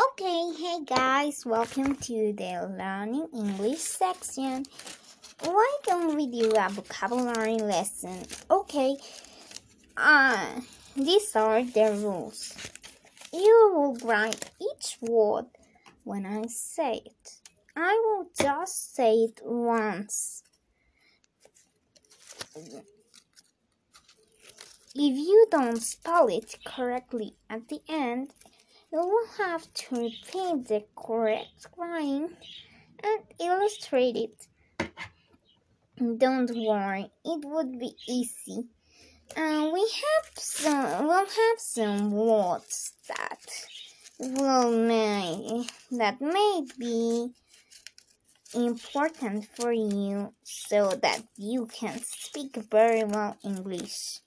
Okay, hey guys, welcome to the Learning English section. Why don't we do a vocabulary lesson? Okay, uh, these are the rules. You will write each word when I say it. I will just say it once. If you don't spell it correctly at the end, you will have to repeat the correct line and illustrate it. Don't worry, it would be easy. Uh, we have some we'll have some words that will may that may be important for you so that you can speak very well English.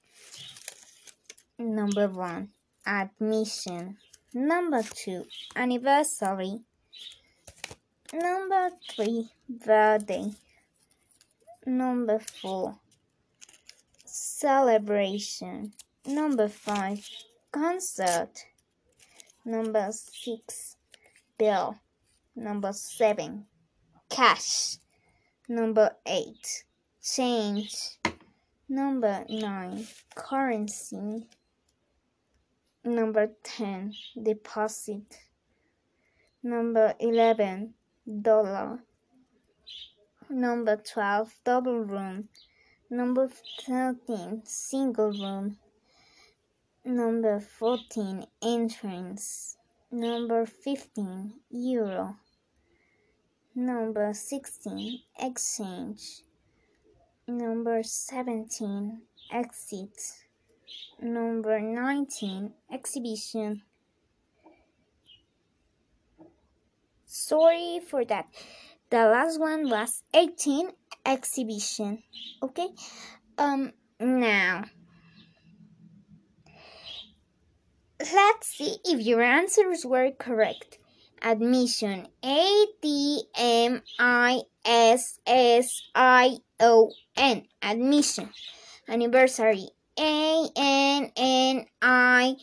Number one, admission. Number two, anniversary. Number three, birthday. Number four, celebration. Number five, concert. Number six, bill. Number seven, cash. Number eight, change. Number nine, currency. Number 10, deposit. Number 11, dollar. Number 12, double room. Number 13, single room. Number 14, entrance. Number 15, euro. Number 16, exchange. Number 17, exit. Number 19, exhibition. Sorry for that. The last one was 18, exhibition. Okay? Um, now. Let's see if your answers were correct. Admission A D M I S S I O N. Admission. Anniversary a N N I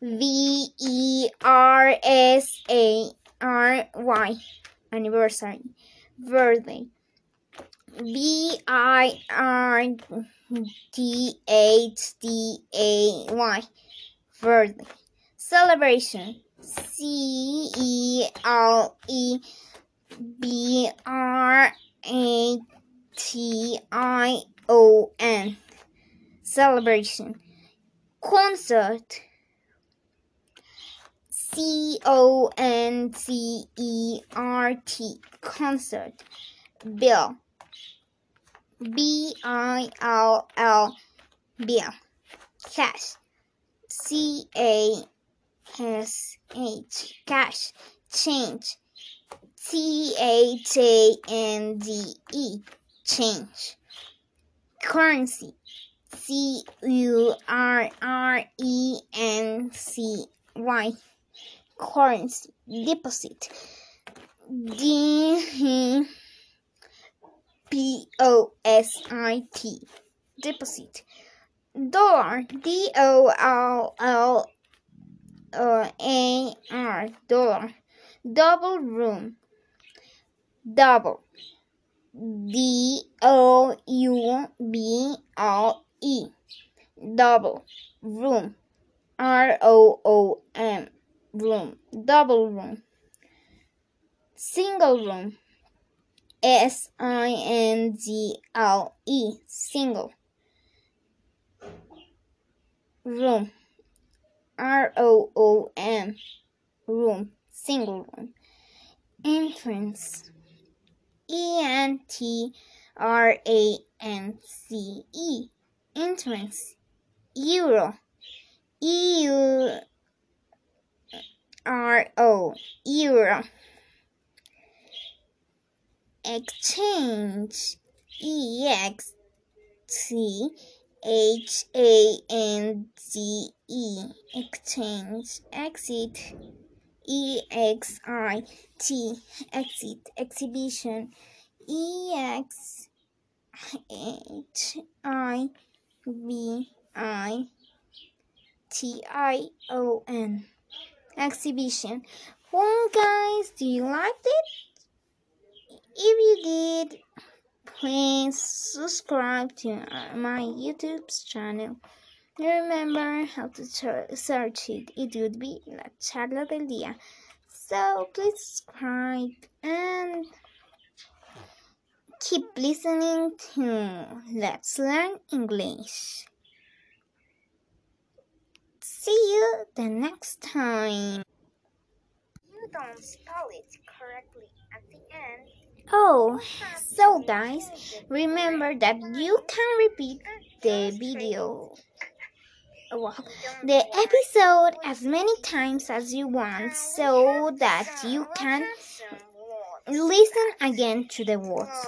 V E R S A R Y. Anniversary. Birthday. B I R D H D A Y. Birthday. Celebration. C E L E B R A T I O N celebration. Concert. C O N C E R T. Concert. Bill. B I L L. Bill. Cash. C A S H. Cash. Change. T H A N D E. Change. Currency C U R R E N C Y currency deposit. D P O S I T. Deposit. Dollar. D O L L A R. Dollar. Double room. Double. D O U B L double room. R O O M. Room. Double room. Single room. S I N G L E. Single. Room. R O O M. Room. Single room. Entrance. E N T R A N C E. Entrance euro. E U R O. Euro. Exchange. E X T H A N G E. Exchange. Exit. E X I T. Exit. Exhibition. E X H I V I T I O N exhibition Well, guys, do you like it? If you did, please subscribe to my YouTube channel. Remember how to search it. It would be La Charla del Día. So please subscribe and keep listening to Let's Learn English. See you the next time. You don't spell it correctly at the end. Oh, so guys, remember that you can repeat the video well, the episode as many times as you want so that you can listen again to the words.